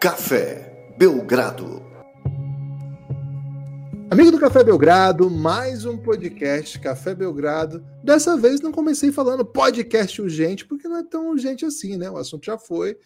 Café Belgrado. Amigo do Café Belgrado, mais um podcast Café Belgrado. Dessa vez não comecei falando podcast urgente, porque não é tão urgente assim, né? O assunto já foi.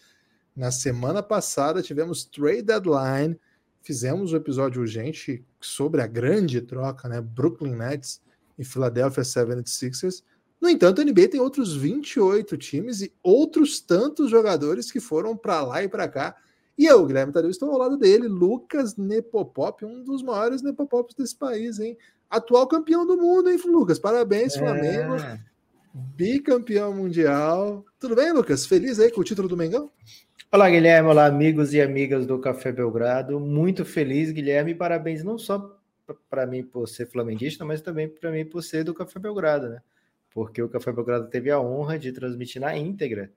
Na semana passada tivemos trade deadline, fizemos um episódio urgente sobre a grande troca, né? Brooklyn Nets e Philadelphia 76ers. No entanto, a NBA tem outros 28 times e outros tantos jogadores que foram para lá e para cá. E eu, Guilherme Tadeu, estou ao lado dele, Lucas Nepopop, um dos maiores Nepopops desse país, hein? Atual campeão do mundo, hein, Lucas? Parabéns, é... Flamengo. Bicampeão mundial. Tudo bem, Lucas? Feliz aí com o título do Mengão? Olá, Guilherme. Olá, amigos e amigas do Café Belgrado. Muito feliz, Guilherme. Parabéns não só para mim por ser flamenguista, mas também para mim por ser do Café Belgrado, né? porque o Café Belgrado teve a honra de transmitir na íntegra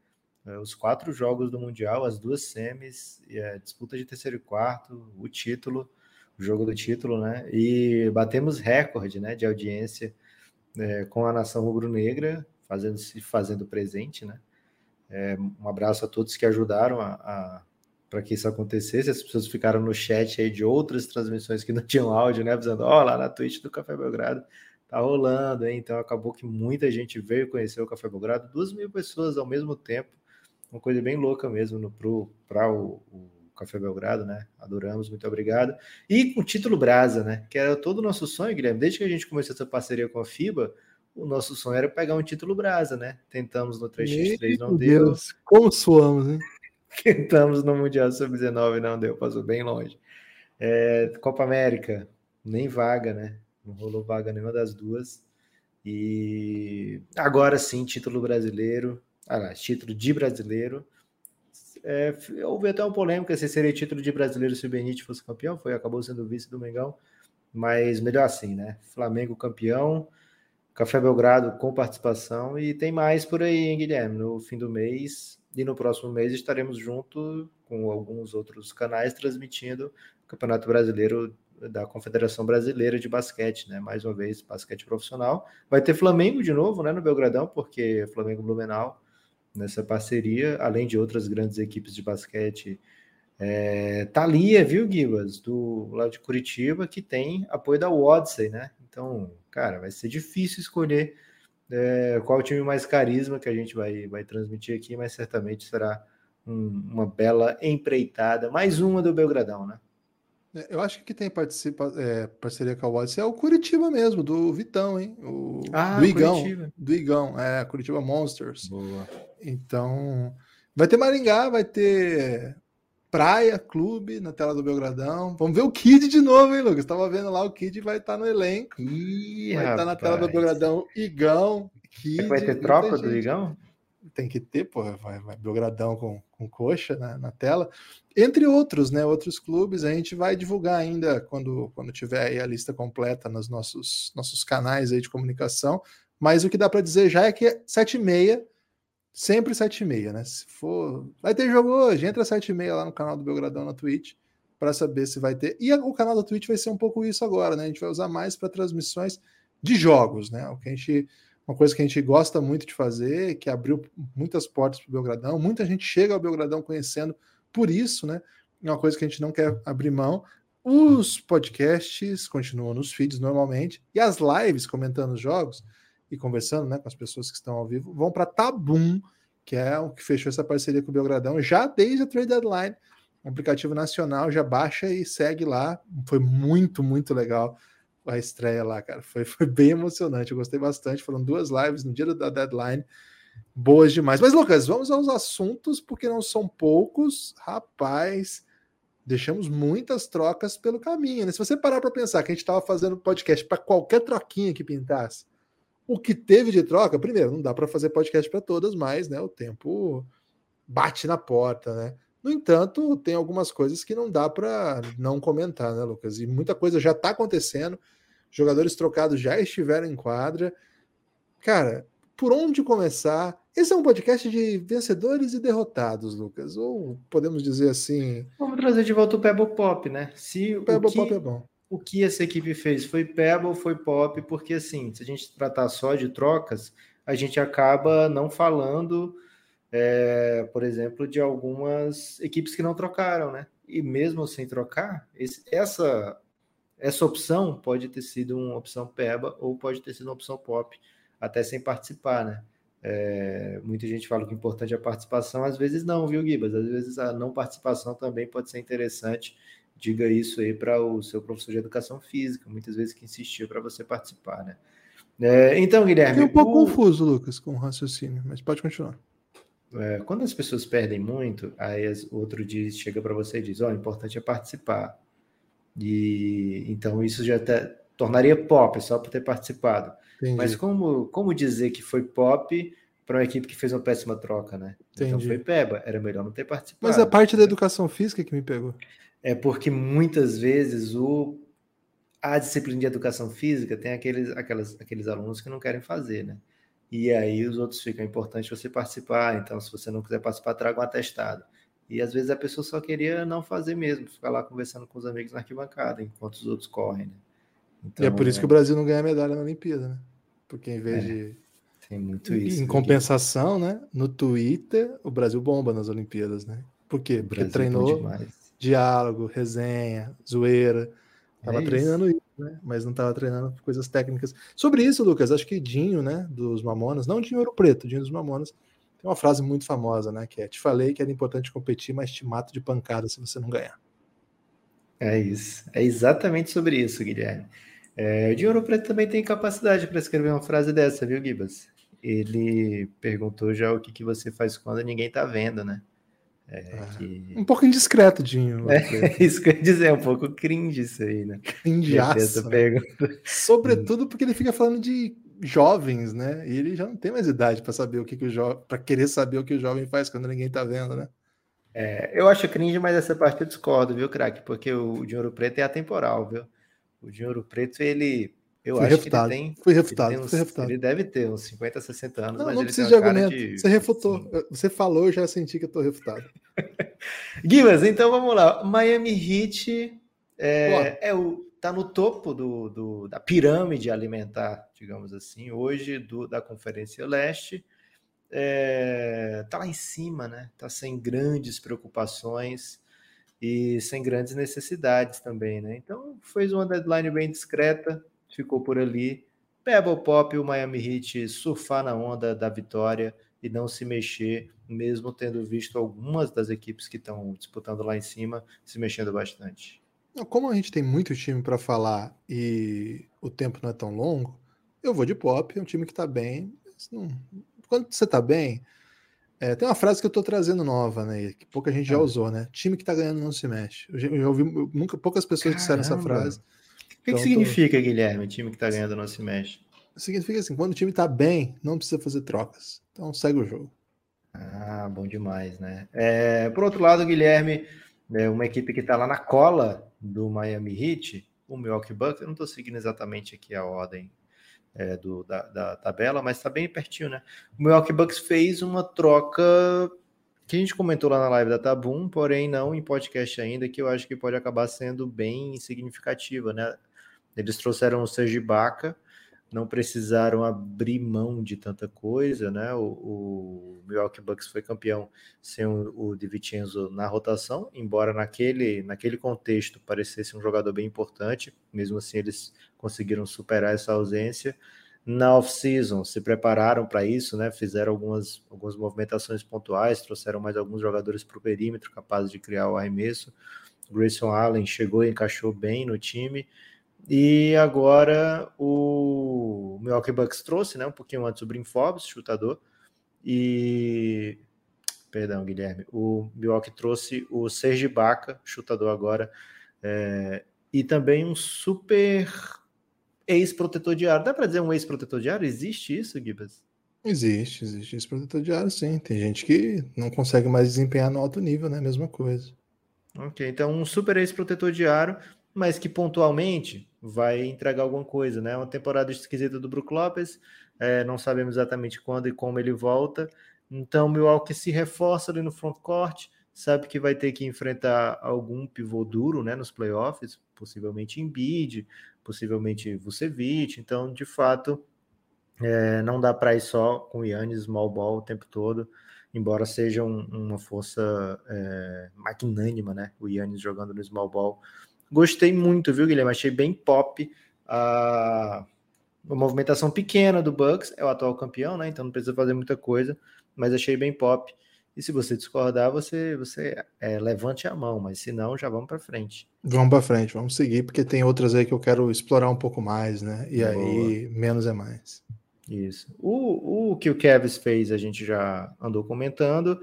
os quatro jogos do Mundial, as duas semis, a disputa de terceiro e quarto, o título, o jogo do título, né? E batemos recorde né, de audiência uh, com a nação rubro-negra, fazendo, se fazendo presente, né? É, um abraço a todos que ajudaram a, a para que isso acontecesse. As pessoas ficaram no chat aí de outras transmissões que não tinham áudio, né? Avisando, ó, oh, lá na Twitch do Café Belgrado tá rolando, hein? Então acabou que muita gente veio conhecer o Café Belgrado, duas mil pessoas ao mesmo tempo, uma coisa bem louca mesmo para o, o, Café Belgrado, né? Adoramos, muito obrigado. E com o título Brasa, né? Que era todo o nosso sonho, Guilherme, desde que a gente começou essa parceria com a FIBA, o nosso sonho era pegar um título Brasa, né? Tentamos no 3x3, não deu. Deus, como suamos, hein? Tentamos no Mundial Sub-19, não deu, passou bem longe. É, Copa América, nem vaga, né? não rolou vaga nenhuma das duas. E agora sim, título brasileiro, título de brasileiro. É, houve até uma polêmica se seria título de brasileiro se o Benite fosse campeão, foi acabou sendo vice do Mengão, mas melhor assim, né? Flamengo campeão, Café Belgrado com participação e tem mais por aí, hein, Guilherme? No fim do mês e no próximo mês estaremos junto com alguns outros canais transmitindo o Campeonato Brasileiro da Confederação Brasileira de Basquete, né? Mais uma vez, basquete profissional. Vai ter Flamengo de novo, né? No Belgradão, porque Flamengo Blumenau nessa parceria, além de outras grandes equipes de basquete. É, Thalia, viu, Gibas, do lado de Curitiba, que tem apoio da Odyssey, né? Então, cara, vai ser difícil escolher é, qual o time mais carisma que a gente vai, vai transmitir aqui, mas certamente será um, uma bela empreitada, mais uma do Belgradão, né? É, eu acho que quem participa, é, parceria com a Odyssey é o Curitiba mesmo, do Vitão, hein? O, ah, do Igão. Curitiba. Do Igão, é, Curitiba Monsters. Boa. Então, vai ter Maringá, vai ter Praia Clube na tela do Belgradão. Vamos ver o Kid de novo, hein, Lucas? Estava vendo lá, o Kid vai estar tá no elenco. Ih, vai estar tá na tela do Belgradão. Igão, Kid. Vai ter tropa do Igão? tem que ter, pô, vai, vai Belgradão com, com coxa na, na, tela, entre outros, né? Outros clubes, a gente vai divulgar ainda quando, quando tiver aí a lista completa nos nossos, nossos canais aí de comunicação. Mas o que dá para dizer já é que é 7 e meia, sempre 7 e meia, né? Se for. Vai ter jogo hoje, entra 7 e meia lá no canal do Belgradão na Twitch para saber se vai ter. E o canal da Twitch vai ser um pouco isso agora, né? A gente vai usar mais para transmissões de jogos, né? O que a gente uma coisa que a gente gosta muito de fazer, que abriu muitas portas para o Belgradão. Muita gente chega ao Belgradão conhecendo por isso, né? É uma coisa que a gente não quer abrir mão. Os podcasts continuam nos feeds normalmente e as lives comentando os jogos e conversando né, com as pessoas que estão ao vivo vão para Tabum, que é o que fechou essa parceria com o Belgradão já desde a trade deadline. Um aplicativo nacional, já baixa e segue lá. Foi muito, muito legal a estreia lá, cara. Foi, foi bem emocionante. Eu gostei bastante. Foram duas lives no dia da deadline. Boas demais. Mas, Lucas, vamos aos assuntos, porque não são poucos. Rapaz, deixamos muitas trocas pelo caminho. Né? Se você parar para pensar que a gente estava fazendo podcast para qualquer troquinha que pintasse, o que teve de troca, primeiro, não dá para fazer podcast para todas, mas né, o tempo bate na porta, né? No entanto, tem algumas coisas que não dá para não comentar, né, Lucas? E muita coisa já está acontecendo jogadores trocados já estiveram em quadra. Cara, por onde começar? Esse é um podcast de vencedores e derrotados, Lucas. Ou podemos dizer assim. Vamos trazer de volta o Pebble Pop, né? Se o Pebble Pop é bom. O que essa equipe fez foi Pebble, foi Pop, porque assim, se a gente tratar só de trocas, a gente acaba não falando é, por exemplo, de algumas equipes que não trocaram, né? E mesmo sem trocar, esse, essa, essa opção pode ter sido uma opção PEBA ou pode ter sido uma opção POP, até sem participar, né? É, muita gente fala que o importante é a participação, às vezes não, viu, Gibas? Às vezes a não participação também pode ser interessante. Diga isso aí para o seu professor de educação física, muitas vezes que insistiu para você participar, né? É, então, Guilherme. Fiquei um pouco o... confuso, Lucas, com o raciocínio, mas pode continuar. É, quando as pessoas perdem muito, aí outro diz, chega para você e diz: Ó, oh, o importante é participar. E então isso já até tornaria pop só por ter participado. Entendi. Mas como, como dizer que foi pop para uma equipe que fez uma péssima troca, né? Então Entendi. Então foi peba, era melhor não ter participado. Mas a parte da educação física que me pegou. É porque muitas vezes o a disciplina de educação física tem aqueles, aquelas, aqueles alunos que não querem fazer, né? E aí os outros ficam é importante você participar. Então, se você não quiser participar, traga um atestado. E às vezes a pessoa só queria não fazer mesmo, ficar lá conversando com os amigos na arquibancada, enquanto os outros correm, né? Então, e é por isso que o Brasil não ganha medalha na Olimpíada, né? Porque em vez é, de. Tem muito isso. Em compensação, né? No Twitter, o Brasil bomba nas Olimpíadas, né? Por quê? Porque treinou diálogo, resenha, zoeira. Tava é treinando isso, né? Mas não tava treinando coisas técnicas. Sobre isso, Lucas, acho que Dinho, né? Dos Mamonas, não Dinho Ouro Preto, Dinho dos Mamonas, tem uma frase muito famosa, né? Que é: Te falei que era importante competir, mas te mato de pancada se você não ganhar. É isso. É exatamente sobre isso, Guilherme. É, o de Ouro Preto também tem capacidade para escrever uma frase dessa, viu, Gibas? Ele perguntou já o que, que você faz quando ninguém tá vendo, né? É, ah, que... Um pouco indiscreto, Dinho. É, isso que eu ia dizer, é um pouco cringe isso aí, né? Cringeaço. Pergunta. Sobretudo porque ele fica falando de jovens, né? E ele já não tem mais idade para saber o que, que o jovem, para querer saber o que o jovem faz quando ninguém tá vendo, né? É, eu acho cringe, mas essa parte eu discordo, viu, craque? Porque o Dinheiro Preto é atemporal, viu? O Dinheiro Preto, ele. Eu fui acho refutado. que ele tem. Fui refutado, ele, uns, fui refutado. ele deve ter uns 50, 60 anos. Não, não precisa de argumento. De... Você refutou. Você falou, eu já senti que eu tô refutado. Guilherme, então vamos lá. Miami Heat é, é, o, tá no topo do, do, da pirâmide alimentar, digamos assim, hoje do, da Conferência Leste. É, tá lá em cima, né? Tá sem grandes preocupações e sem grandes necessidades também, né? Então fez uma deadline bem discreta, ficou por ali. Pebble Pop e o Miami Heat surfar na onda da vitória e não se mexer, mesmo tendo visto algumas das equipes que estão disputando lá em cima se mexendo bastante. Como a gente tem muito time para falar e o tempo não é tão longo, eu vou de Pop, é um time que está bem. Não... Quando você está bem, é, tem uma frase que eu estou trazendo nova, né? Que pouca gente já ah. usou, né? Time que está ganhando não se mexe. Eu já, eu já ouvi nunca, poucas pessoas Caramba. disseram essa frase. O que, então, que significa, tô... Guilherme, time que está ganhando não se mexe? Significa assim, quando o time está bem, não precisa fazer trocas. Então segue o jogo. Ah, bom demais, né? É, por outro lado, Guilherme, é uma equipe que está lá na cola do Miami Heat, o Milwaukee Bucks, eu não estou seguindo exatamente aqui a ordem é, do, da, da, tabela, mas está bem pertinho, né? O Milwaukee Bucks fez uma troca que a gente comentou lá na live da Tabum, porém não em podcast ainda, que eu acho que pode acabar sendo bem significativa, né? Eles trouxeram o Sergi Baca, não precisaram abrir mão de tanta coisa, né? O, o Milwaukee Bucks foi campeão sem o, o DiVincenzo na rotação, embora naquele, naquele contexto parecesse um jogador bem importante, mesmo assim eles conseguiram superar essa ausência. Na off-season se prepararam para isso, né? Fizeram algumas, algumas movimentações pontuais, trouxeram mais alguns jogadores para o perímetro capazes de criar o arremesso. Grayson Allen chegou e encaixou bem no time. E agora o Milwaukee Bucks trouxe, né, um pouquinho antes o Brim Forbes, chutador, e perdão, Guilherme, o Milwaukee trouxe o Serge Baca, chutador agora, é... e também um super ex-protetor de ar. Dá para dizer um ex-protetor de ar? Existe isso, Gibas? Existe, existe ex-protetor de ar, sim. Tem gente que não consegue mais desempenhar no alto nível, né? Mesma coisa. Ok, então um super ex-protetor de aro mas que pontualmente vai entregar alguma coisa, né? Uma temporada esquisita do Brook Lopes, é, não sabemos exatamente quando e como ele volta. Então, o Milwaukee se reforça ali no frontcourt, sabe que vai ter que enfrentar algum pivô duro, né, nos playoffs, possivelmente Embiid, possivelmente Vucevic. Então, de fato, é, não dá para ir só com o Yannis small ball o tempo todo. embora seja um, uma força é, magnânima, né? O Yannis jogando no small ball. Gostei muito, viu, Guilherme? Achei bem pop a, a movimentação pequena do Bucks, é o atual campeão, né? Então não precisa fazer muita coisa, mas achei bem pop. E se você discordar, você, você é, levante a mão, mas se não, já vamos para frente. Vamos para frente, vamos seguir, porque tem outras aí que eu quero explorar um pouco mais, né? E Boa. aí, menos é mais. Isso. O, o que o Kevs fez, a gente já andou comentando.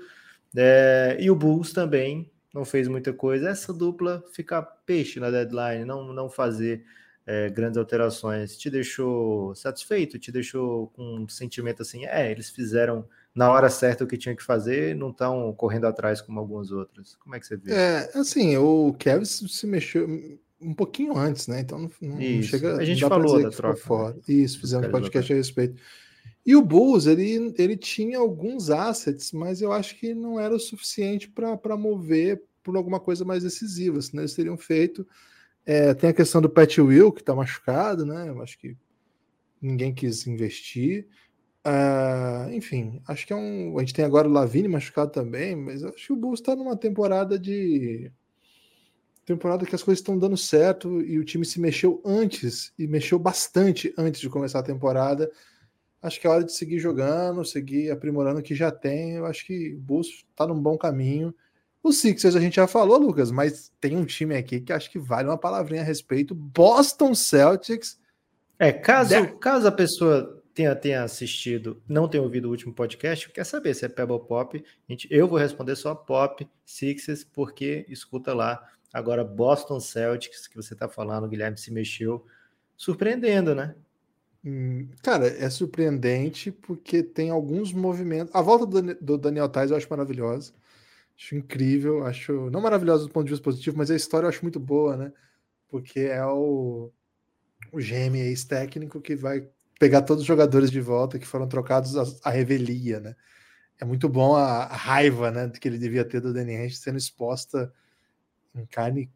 É, e o Bulls também não fez muita coisa. Essa dupla ficar peixe na deadline, não, não fazer é, grandes alterações, te deixou satisfeito? Te deixou com um sentimento assim, é, eles fizeram na hora certa o que tinha que fazer, não estão correndo atrás como alguns outros. Como é que você vê? É, assim, o Kevin se mexeu um pouquinho antes, né? Então não, não chega. A gente falou da troca. Fora. Né? Isso, fizemos um podcast a respeito. E o Bulls, ele, ele tinha alguns assets, mas eu acho que não era o suficiente para mover por alguma coisa mais decisiva, senão eles teriam feito. É, tem a questão do Pat Will, que está machucado, né? Eu acho que ninguém quis investir. Uh, enfim, acho que é um. A gente tem agora o Lavine machucado também, mas acho que o Bulls está numa temporada de. Temporada que as coisas estão dando certo e o time se mexeu antes e mexeu bastante antes de começar a temporada. Acho que é hora de seguir jogando, seguir aprimorando o que já tem. Eu acho que o Bulls está num bom caminho. O Sixers a gente já falou, Lucas, mas tem um time aqui que acho que vale uma palavrinha a respeito. Boston Celtics. É, caso, caso a pessoa tenha, tenha assistido, não tenha ouvido o último podcast, quer saber se é Pebble Pop, gente, eu vou responder só Pop, Sixers, porque escuta lá. Agora, Boston Celtics, que você está falando, o Guilherme se mexeu, surpreendendo, né? Hum, cara, é surpreendente porque tem alguns movimentos. A volta do, Daniel Tais eu acho maravilhosa. Acho incrível, acho não maravilhosa do ponto de vista positivo, mas a história eu acho muito boa, né? Porque é o, o GM ex-técnico que vai pegar todos os jogadores de volta que foram trocados à, revelia, né? É muito bom a, a, raiva, né, que ele devia ter do Danny sendo exposta em carne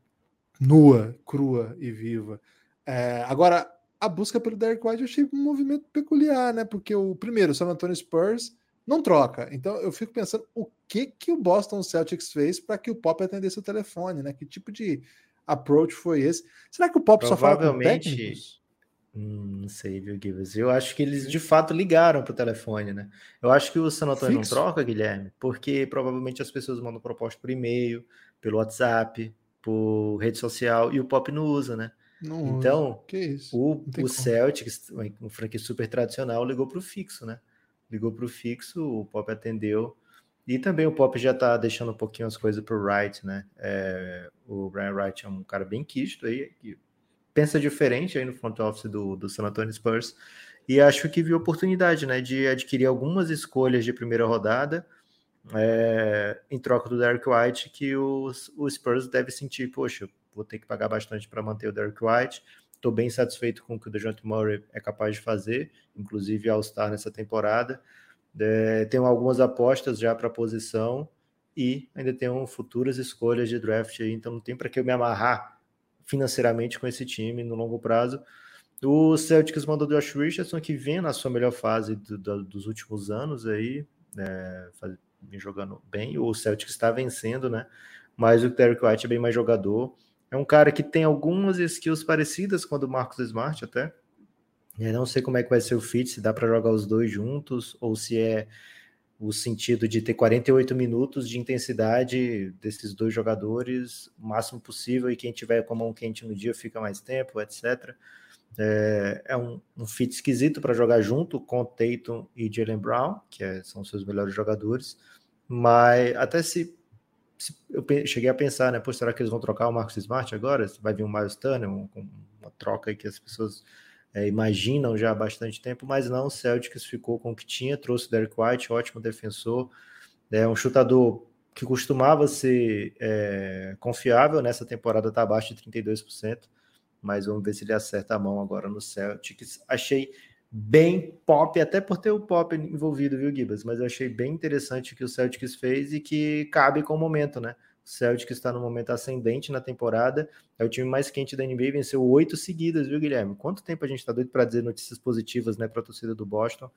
nua, crua e viva. É, agora, a busca pelo Derek White eu achei um movimento peculiar, né? Porque o primeiro, o San Antonio Spurs não troca. Então eu fico pensando o que que o Boston Celtics fez para que o Pop atendesse o telefone, né? Que tipo de approach foi esse? Será que o Pop só fala com técnicos? Hum, não sei, viu, Gibbs? Eu acho que eles de fato ligaram pro telefone, né? Eu acho que o San Antônio não troca, Guilherme, porque provavelmente as pessoas mandam proposta por e-mail, pelo WhatsApp, por rede social, e o Pop não usa, né? Não então, o, o Celtics, um franquia super tradicional, ligou pro fixo, né? Ligou pro fixo, o Pop atendeu. E também o Pop já tá deixando um pouquinho as coisas pro Wright, né? É, o Brian Wright é um cara bem quisto aí, que pensa diferente aí no front office do, do San Antonio Spurs e acho que viu oportunidade, né, de adquirir algumas escolhas de primeira rodada é, em troca do Derek White, que os, o Spurs deve sentir, poxa, vou ter que pagar bastante para manter o Derek White. Estou bem satisfeito com o que o DeJounte Murray é capaz de fazer, inclusive All-Star nessa temporada. É, tenho algumas apostas já para a posição e ainda tenho futuras escolhas de draft aí, então não tem para que eu me amarrar financeiramente com esse time no longo prazo. O Celtics mandou o Josh Richardson, que vem na sua melhor fase do, do, dos últimos anos aí, né, vem jogando bem. O Celtics está vencendo, né? Mas o Derek White é bem mais jogador. É um cara que tem algumas skills parecidas com a do Marcos Smart até. Eu não sei como é que vai ser o fit, se dá para jogar os dois juntos ou se é o sentido de ter 48 minutos de intensidade desses dois jogadores, o máximo possível, e quem tiver com a mão quente no dia fica mais tempo, etc. É, é um, um fit esquisito para jogar junto com Tatum e Jalen Brown, que é, são seus melhores jogadores, mas até se, se, eu cheguei a pensar, né, pô, será que eles vão trocar o Marcus Smart agora? Vai vir um Miles Turner, um, uma troca que as pessoas é, imaginam já há bastante tempo, mas não, o Celtics ficou com o que tinha, trouxe o Derek White, ótimo defensor, é um chutador que costumava ser é, confiável, nessa temporada está abaixo de 32%, mas vamos ver se ele acerta a mão agora no Celtics. Achei bem pop, até por ter o pop envolvido, viu, Gibas? Mas eu achei bem interessante o que o Celtics fez e que cabe com o momento, né? Celtic está no momento ascendente na temporada, é o time mais quente da NBA, venceu oito seguidas, viu, Guilherme? Quanto tempo a gente está doido para dizer notícias positivas né, para a torcida do Boston?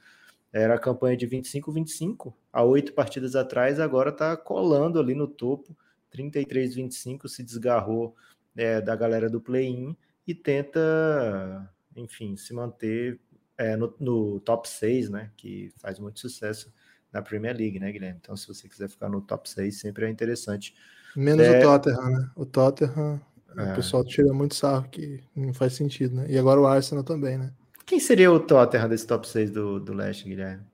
Era a campanha de 25-25, há oito partidas atrás, agora está colando ali no topo, 33-25, se desgarrou é, da galera do play-in e tenta, enfim, se manter é, no, no, top 6, né? Que faz muito sucesso na Premier League, né, Guilherme? Então, se você quiser ficar no top 6, sempre é interessante. Menos é... o Tottenham, né? O Tottenham, é. o pessoal tira muito sarro que não faz sentido, né? E agora o Arsenal também, né? Quem seria o Tottenham desse top 6 do, do Leste, Guilherme?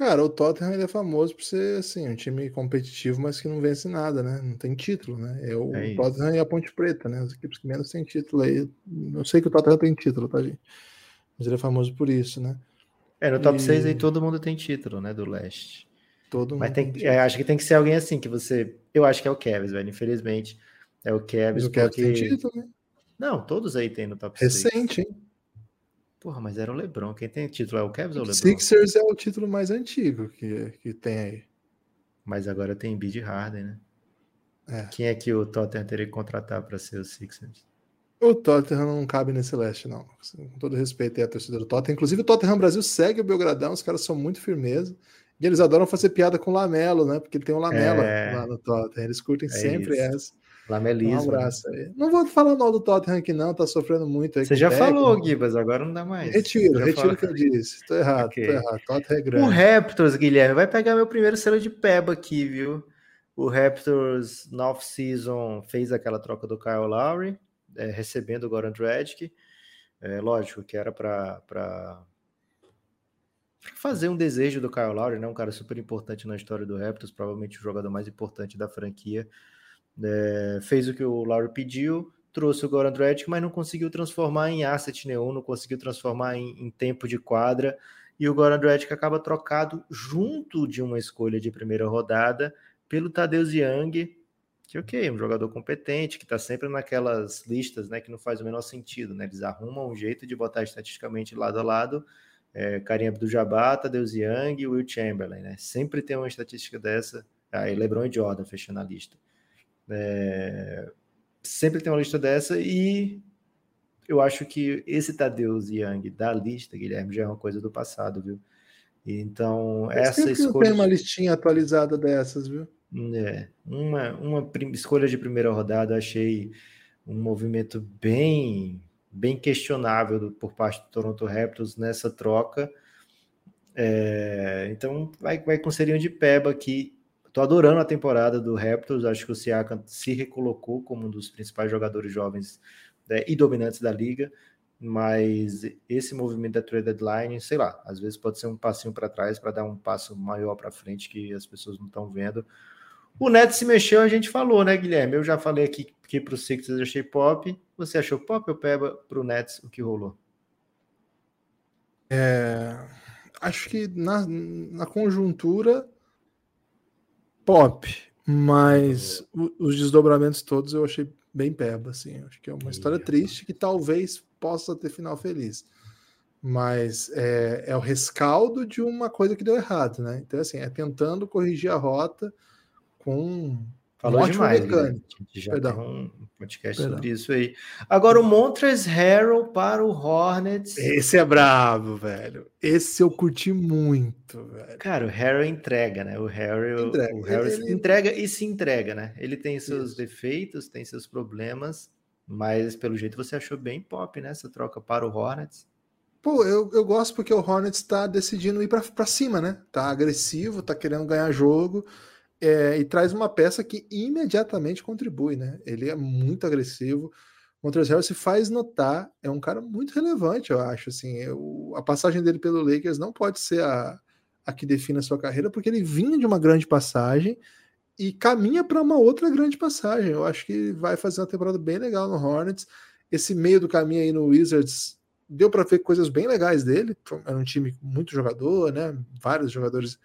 Cara, o Tottenham é famoso por ser assim, um time competitivo, mas que não vence nada, né? Não tem título, né? É o é Tottenham e a Ponte Preta, né? As equipes que menos têm título aí. Não sei que o Tottenham tem título, tá, gente? Mas ele é famoso por isso, né? É, no top e... 6 aí todo mundo tem título, né? Do leste. Todo Mas tem, tem é, acho que tem que ser alguém assim que você. Eu acho que é o Kevs, velho. Infelizmente, é o Kevs. o Kevs tem título, né? Não, todos aí tem no top Recente, 6. Recente, hein? Porra, mas era o Lebron. Quem tem título é o Kevs ou o Lebron? Sixers é o título mais antigo que, que tem aí. Mas agora tem Bid Harden, né? É. Quem é que o Tottenham teria que contratar para ser o Sixers? O Tottenham não cabe nesse leste, não. Com todo respeito aí à torcida do Tottenham. Inclusive, o Tottenham Brasil segue o Belgradão, os caras são muito firmeza. E eles adoram fazer piada com o Lamelo, né? Porque ele tem um Lamela é... lá no Tottenham. Eles curtem é sempre isso. essa. Lamelismo. Um né? abraço aí. Não vou falar mal do Tottenham aqui, não, tá sofrendo muito. Você já técnico. falou, Gibas, agora não dá mais. Retiro, retiro o que eu disse. Tô errado, okay. tô errado. Tottenham é grande. O Raptors, Guilherme, vai pegar meu primeiro selo de peba aqui, viu? O Raptors, na off-season, fez aquela troca do Kyle Lowry é, recebendo o Goran Dragic. É, lógico que era para fazer um desejo do Kyle Lowry, né? um cara super importante na história do Raptors, provavelmente o jogador mais importante da franquia. É, fez o que o Lowry pediu, trouxe o Goran Dragic, mas não conseguiu transformar em asset nenhum, não conseguiu transformar em, em tempo de quadra, e o Goran Dragic acaba trocado junto de uma escolha de primeira rodada pelo Tadeusz Young, que ok, um jogador competente, que está sempre naquelas listas né, que não faz o menor sentido, né? Eles arrumam um jeito de botar estatisticamente lado a lado é, Karim Abdul-Jabbar, Tadeusz Young e Will Chamberlain, né? Sempre tem uma estatística dessa, aí LeBron e Jordan fechando a lista. É, sempre tem uma lista dessa e eu acho que esse Tadeusz Young da lista, Guilherme, já é uma coisa do passado, viu? Então, essa escolha... Tem uma listinha atualizada dessas, viu? É, uma, uma escolha de primeira rodada, achei um movimento bem bem questionável por parte do Toronto Raptors nessa troca. É, então vai, vai com serinho de peba aqui. Estou adorando a temporada do Raptors. Acho que o Siakam se recolocou como um dos principais jogadores jovens né, e dominantes da liga. Mas esse movimento da trade deadline, sei lá, às vezes pode ser um passinho para trás para dar um passo maior para frente que as pessoas não estão vendo. O Neto se mexeu, a gente falou, né, Guilherme? Eu já falei aqui que para o Sixers eu achei pop. Você achou pop ou peba para o Nets o que rolou? É, acho que na, na conjuntura pop, mas o, os desdobramentos todos eu achei bem peba, assim. Acho que é uma história triste que talvez possa ter final feliz. Mas é, é o rescaldo de uma coisa que deu errado, né? Então, assim, é tentando corrigir a rota com Falou um demais. Mecânico. Já Perdão. tem um podcast Perdão. sobre isso aí. Agora, o Montres Harrell para o Hornets. Esse é bravo, velho. Esse eu curti muito, velho. Cara, o Harrell entrega, né? O Harrell entrega, o Harrell ele... entrega e se entrega, né? Ele tem seus isso. defeitos, tem seus problemas, mas pelo jeito você achou bem pop, né? Essa troca para o Hornets. Pô, eu, eu gosto porque o Hornets está decidindo ir para cima, né? Tá agressivo, tá querendo ganhar jogo é, e traz uma peça que imediatamente contribui, né? Ele é muito agressivo. Montrezl Harrell se faz notar, é um cara muito relevante, eu acho. Assim, eu, a passagem dele pelo Lakers não pode ser a, a que define a sua carreira, porque ele vinha de uma grande passagem e caminha para uma outra grande passagem. Eu acho que vai fazer uma temporada bem legal no Hornets. Esse meio do caminho aí no Wizards deu para ver coisas bem legais dele. Era um time muito jogador, né? Vários jogadores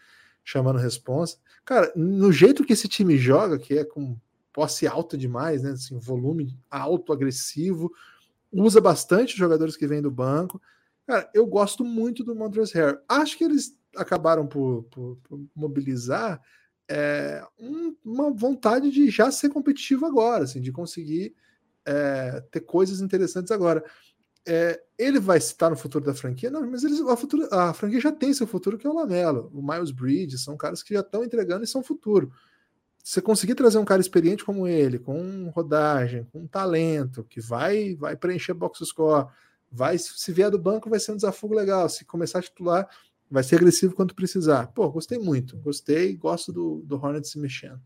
chamando responsa. Cara, no jeito que esse time joga, que é com posse alta demais, né? Assim, volume alto, agressivo, usa bastante jogadores que vêm do banco. Cara, eu gosto muito do Montrezl Harrell. Acho que eles acabaram por, por, por mobilizar é, um, uma vontade de já ser competitivo agora, assim, de conseguir é, ter coisas interessantes agora. É, ele vai estar no futuro da franquia? Não, mas eles, a, futuro, a franquia já tem seu futuro, que é o Lamelo. O Miles Bridges, são caras que já estão entregando e são futuro. Você conseguir trazer um cara experiente como ele, com rodagem, com talento, que vai vai preencher box score, vai se vier do banco vai ser um desafio legal. Se começar a titular, vai ser agressivo quando precisar. Pô, gostei muito. Gostei, gosto do, do Hornets se mexendo.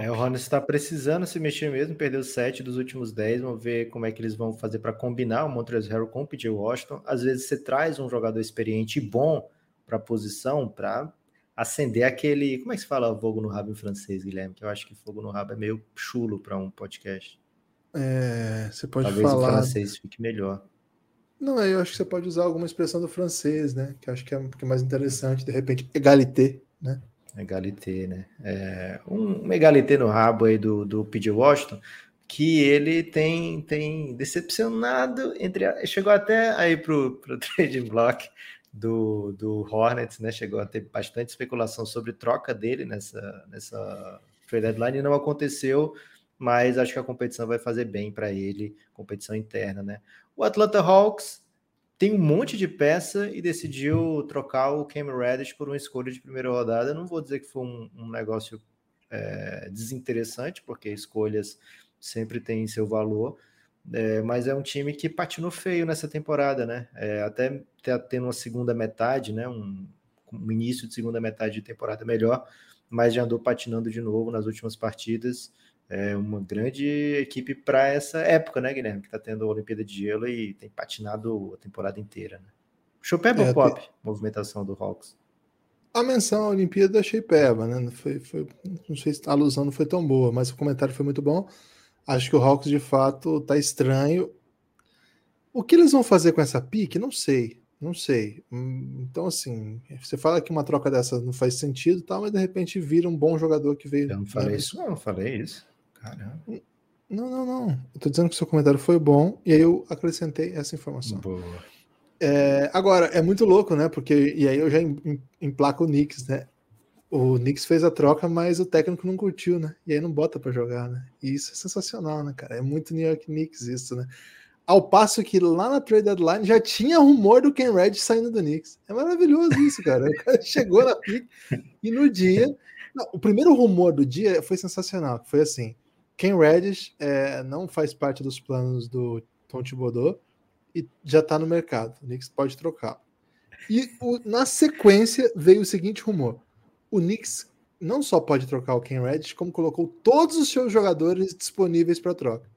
É, o Hornets está precisando se mexer mesmo, perdeu 7 dos últimos 10. Vamos ver como é que eles vão fazer para combinar o Montrezl Harrell com o PJ Washington. Às vezes você traz um jogador experiente e bom para a posição para acender aquele. Como é que se fala fogo no rabo em francês, Guilherme? Que eu acho que fogo no rabo é meio chulo para um podcast. É, você pode Talvez falar. o francês fique melhor. Não, eu acho que você pode usar alguma expressão do francês, né? Que acho que é, que é mais interessante, de repente, égalité, né? Egalité, né? É, um, um no rabo aí do, do P.J. Washington, que ele tem, tem decepcionado entre. Chegou até aí pro, pro trading block do, do Hornets, né? Chegou a ter bastante especulação sobre troca dele nessa, nessa trade deadline e não aconteceu, mas acho que a competição vai fazer bem para ele, competição interna, né? O Atlanta Hawks tem um monte de peça e decidiu trocar o Cam Reddish por uma escolha de primeira rodada. Não vou dizer que foi um, um negócio é, desinteressante, porque escolhas sempre têm seu valor, é, mas é um time que patinou feio nessa temporada, né? É, até tá tendo uma segunda metade, né? Um, um início de segunda metade de temporada melhor, mas já andou patinando de novo nas últimas partidas é uma grande equipe para essa época, né, Guilherme? Que está tendo a Olimpíada de Gelo e tem patinado a temporada inteira. Né? Chopeba é, Pop, tem... movimentação do Hawks. A menção à Olimpíada achei peba, né? Foi, foi, não sei se a alusão não foi tão boa, mas o comentário foi muito bom. Acho que o Hawks de fato tá estranho. O que eles vão fazer com essa pique? Não sei. Não sei. Então, assim, você fala que uma troca dessa não faz sentido, tal, mas de repente vira um bom jogador que veio. Eu não falei né? isso, não, eu falei isso. Caramba. Não, não, não. Eu tô dizendo que o seu comentário foi bom e aí eu acrescentei essa informação. Boa. É, agora, é muito louco, né? Porque, e aí eu já emplaco o Knicks, né? O Knicks fez a troca, mas o técnico não curtiu, né? E aí não bota para jogar, né? E isso é sensacional, né, cara? É muito New York Knicks isso, né? Ao passo que lá na trade deadline já tinha rumor do Ken Red saindo do Knicks. É maravilhoso isso, cara. O cara chegou na pique e no dia. Não, o primeiro rumor do dia foi sensacional. Foi assim: Ken Reddish é, não faz parte dos planos do Tom Thibodeau e já está no mercado. O Knicks pode trocar. E o, na sequência veio o seguinte rumor: o Knicks não só pode trocar o Ken Reddish, como colocou todos os seus jogadores disponíveis para troca.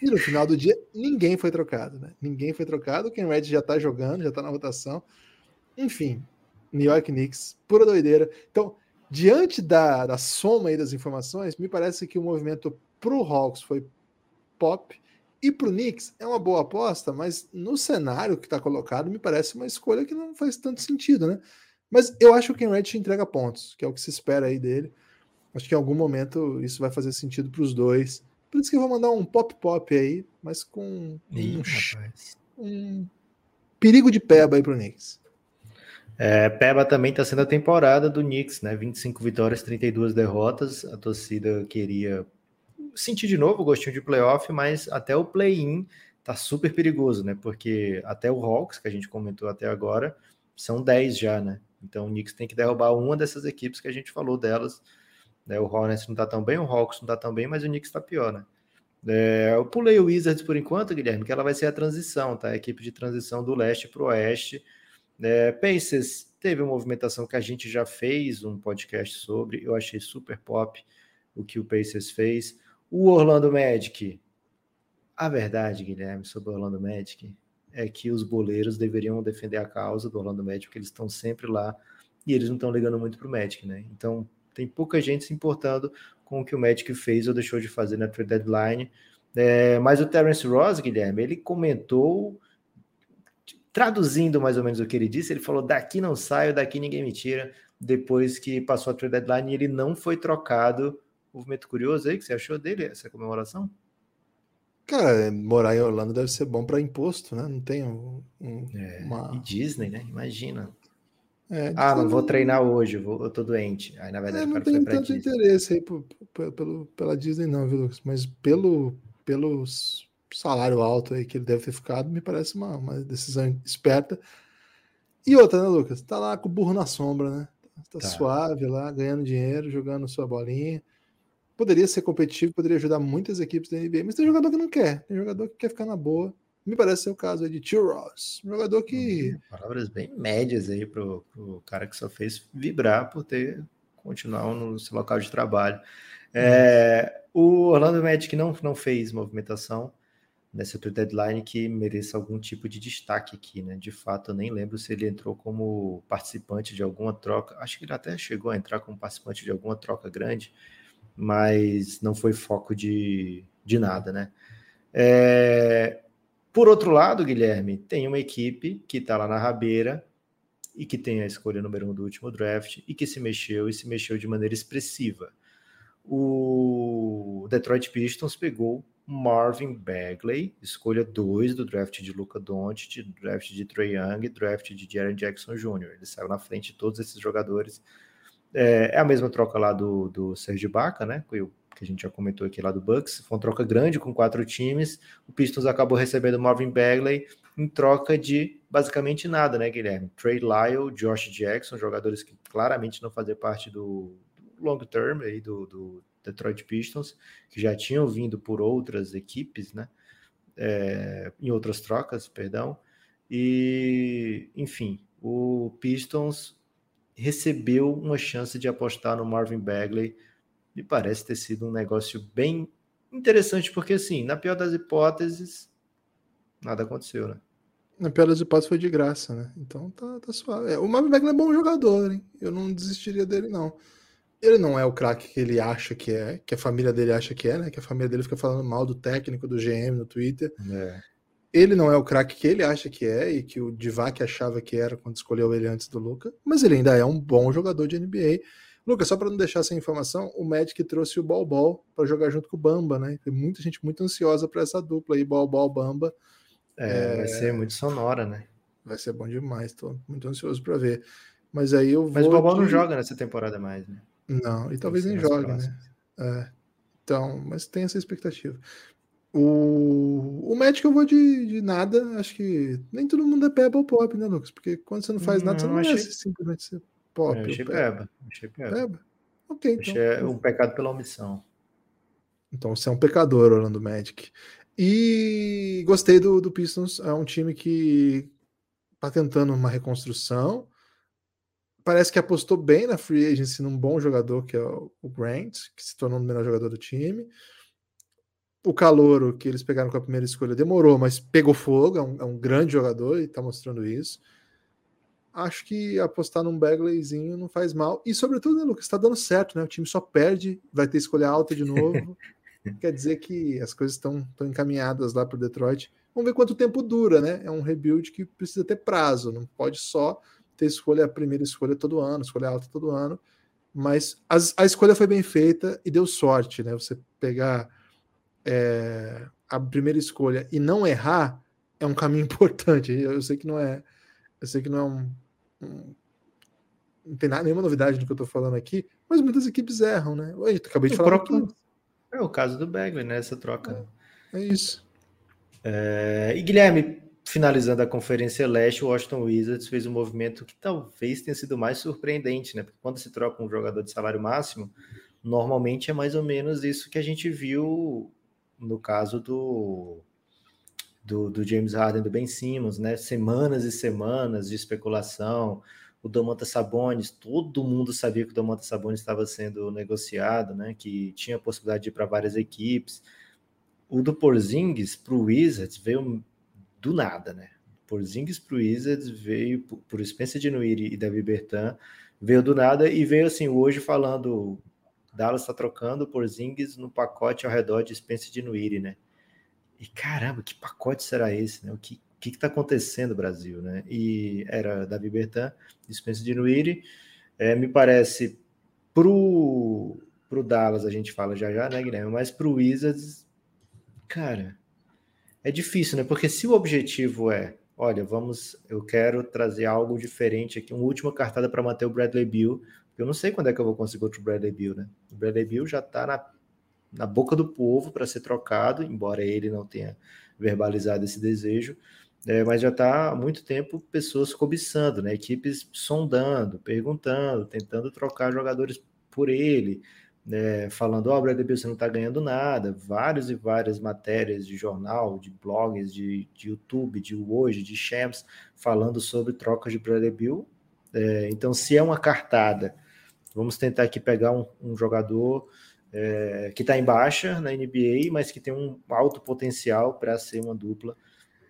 E no final do dia, ninguém foi trocado, né? Ninguém foi trocado. O Ken Reddish já está jogando, já está na rotação. Enfim, New York Knicks, pura doideira. Então, diante da, da soma aí das informações, me parece que o movimento para o Hawks foi pop e para o Knicks é uma boa aposta, mas no cenário que está colocado, me parece uma escolha que não faz tanto sentido, né? Mas eu acho que o Ken Reddish entrega pontos, que é o que se espera aí dele. Acho que em algum momento isso vai fazer sentido para os dois. Por isso que eu vou mandar um pop-pop aí, mas com Ih, um, um, perigo de peba aí para o Knicks. É, Peba também está sendo a temporada do Knicks, né? 25 vitórias, 32 derrotas. A torcida queria sentir de novo o gostinho de playoff, mas até o play-in tá super perigoso, né? Porque até o Hawks, que a gente comentou até agora, são 10 já, né? Então o Knicks tem que derrubar uma dessas equipes que a gente falou delas. Né? O Hornets não tá tão bem, o Hawks não tá tão bem, mas o Knicks tá pior, né? É, eu pulei o Wizards por enquanto, Guilherme, que ela vai ser a transição, tá? A equipe de transição do leste para o oeste é, Pacers teve uma movimentação que a gente já fez um podcast sobre, eu achei super pop o que o Pacers fez. O Orlando Magic, a verdade, Guilherme, sobre o Orlando Magic é que os boleiros deveriam defender a causa do Orlando Magic, porque eles estão sempre lá e eles não estão ligando muito para o Magic, né? Então tem pouca gente se importando com o que o Magic fez ou deixou de fazer na trade deadline. É, mas o Terence Ross, Guilherme, ele comentou Traduzindo mais ou menos o que ele disse, ele falou: daqui não saio, daqui ninguém me tira. Depois que passou a trade deadline, ele não foi trocado. Movimento curioso aí, que você achou dele, essa comemoração? Cara, morar em Orlando deve ser bom para imposto, né? Não tem um, um, é, uma... E Disney, né? Imagina. É, ah, não vou treinar hoje, vou, eu tô doente. Aí, na verdade, é, não tem tanto Disney. interesse aí pelo, pela Disney, não, viu, Lucas? Mas pelo, pelos salário alto aí que ele deve ter ficado, me parece uma, uma decisão esperta. E outra, né, Lucas? Tá lá com o burro na sombra, né? Tá, tá, suave lá, ganhando dinheiro, jogando sua bolinha. Poderia ser competitivo, poderia ajudar muitas equipes da NBA, mas tem jogador que não quer. Tem jogador que quer ficar na boa. Me parece ser o caso aí de Tio Ross. Um jogador que. Uhum. Palavras bem médias aí pro, pro cara que só fez vibrar por ter continuado no seu local de trabalho. É, o Orlando Magic não, não fez movimentação nessa deadline que mereça algum tipo de destaque aqui, né? De fato, eu nem lembro se ele entrou como participante de alguma troca. Acho que ele até chegou a entrar como participante de alguma troca grande, mas não foi foco de, de nada, né? É, por outro lado, Guilherme, tem uma equipe que está lá na rabeira e que tem a escolha número um do último draft e que se mexeu e se mexeu de maneira expressiva. O Detroit Pistons pegou Marvin Bagley, escolha 2 do draft de Luca Doncic, draft de Trey Young, draft de Jaren Jackson Jr. Ele saiu na frente de todos esses jogadores. É, é a mesma troca lá do, do Serge Baca, né? Que a gente já comentou aqui lá do Bucks. Foi uma troca grande com quatro times. O Pistons acabou recebendo Marvin Bagley em troca de basicamente nada, né, Guilherme? Trey Lyle, Josh Jackson, jogadores que claramente não faziam parte do, do long term aí do, do Detroit Pistons, que já tinham vindo por outras equipes, né? É, em outras trocas, perdão. E, enfim, o Pistons recebeu uma chance de apostar no Marvin Bagley. Me parece ter sido um negócio bem interessante, porque, assim, na pior das hipóteses, nada aconteceu, né? Na pior das hipóteses foi de graça, né? Então tá, tá suave. É, o Marvin Bagley é bom jogador, hein? Eu não desistiria dele, não ele não é o craque que ele acha que é, que a família dele acha que é, né? Que a família dele fica falando mal do técnico, do GM no Twitter. É. Ele não é o craque que ele acha que é e que o Divac achava que era quando escolheu ele antes do Luca, mas ele ainda é um bom jogador de NBA. Lucas, só para não deixar essa informação, o Magic trouxe o Ball Ball para jogar junto com o Bamba, né? Tem muita gente muito ansiosa para essa dupla aí, Ball Ball Bamba. É, é, vai ser muito sonora, né? Vai ser bom demais, tô muito ansioso para ver. Mas aí eu vou. Mas o Ball Ball de... não joga nessa temporada mais, né? Não, e talvez nem jogue, né? É, então, mas tem essa expectativa. O, o Magic eu vou de, de nada, acho que nem todo mundo é peba ou pop, né, Lucas? Porque quando você não faz nada, você não achei... é simplesmente ser pop. Eu achei peba. Achei peba. peba. Ok, então. Achei um pecado pela omissão. Então você é um pecador, Orlando Magic. E gostei do, do Pistons, é um time que tá tentando uma reconstrução parece que apostou bem na free agency num bom jogador, que é o Grant, que se tornou o melhor jogador do time. O Calouro, que eles pegaram com a primeira escolha, demorou, mas pegou fogo, é um, é um grande jogador e está mostrando isso. Acho que apostar num Bagleyzinho não faz mal. E, sobretudo, né, Lucas, está dando certo, né? O time só perde, vai ter escolha alta de novo. Quer dizer que as coisas estão encaminhadas lá para o Detroit. Vamos ver quanto tempo dura, né? É um rebuild que precisa ter prazo, não pode só ter escolha, a primeira escolha todo ano, escolha alta todo ano, mas as, a escolha foi bem feita e deu sorte, né? Você pegar é, a primeira escolha e não errar é um caminho importante. Eu, sei que não é, eu sei que não é um, um não tem nada, nenhuma novidade no que eu estou falando aqui, mas muitas equipes erram, né? Eu acabei de o falar. Próprio, é o caso do Bagley, né? Essa troca. É, é isso. É, e Guilherme, finalizando a Conferência Leste, o Washington Wizards fez um movimento que talvez tenha sido mais surpreendente, né? Porque quando se troca um jogador de salário máximo, normalmente é mais ou menos isso que a gente viu no caso do, do, do James Harden, do Ben Simmons, né? Semanas e semanas de especulação. O Domantas Sabonis, todo mundo sabia que o Domantas Sabonis estava sendo negociado, né? Que tinha a possibilidade de ir para várias equipes. O do Porzingis para o Wizards veio do nada, né? Por Zings pro Wizards, veio por Spencer Dinwiddie e Davi Bertan, veio do nada e veio assim, hoje falando, Dallas está trocando por Zings no pacote ao redor de Spencer Dinwiddie, né? E caramba, que pacote será esse, né? O que que está acontecendo Brasil, né? E era Davi Bertan Spencer Dinwiddie, é, me parece pro pro Dallas a gente fala já já, né, Guilherme? Mas pro Wizards, cara, é difícil, né? Porque se o objetivo é, olha, vamos, eu quero trazer algo diferente aqui, uma última cartada para manter o Bradley Bill. Eu não sei quando é que eu vou conseguir outro Bradley Bill, né? O Bradley Bill já está na na boca do povo para ser trocado, embora ele não tenha verbalizado esse desejo, é, mas já está há muito tempo pessoas cobiçando, né? equipes sondando, perguntando, tentando trocar jogadores por ele, né? falando, ó, Bradley Bill, você não está ganhando nada, várias e várias matérias de jornal, de blogs, de, de YouTube, de hoje, de Champs, falando sobre trocas de Bradley Bill. É, então, se é uma cartada, vamos tentar aqui pegar um, um jogador é, que está em baixa na NBA, mas que tem um alto potencial para ser uma dupla.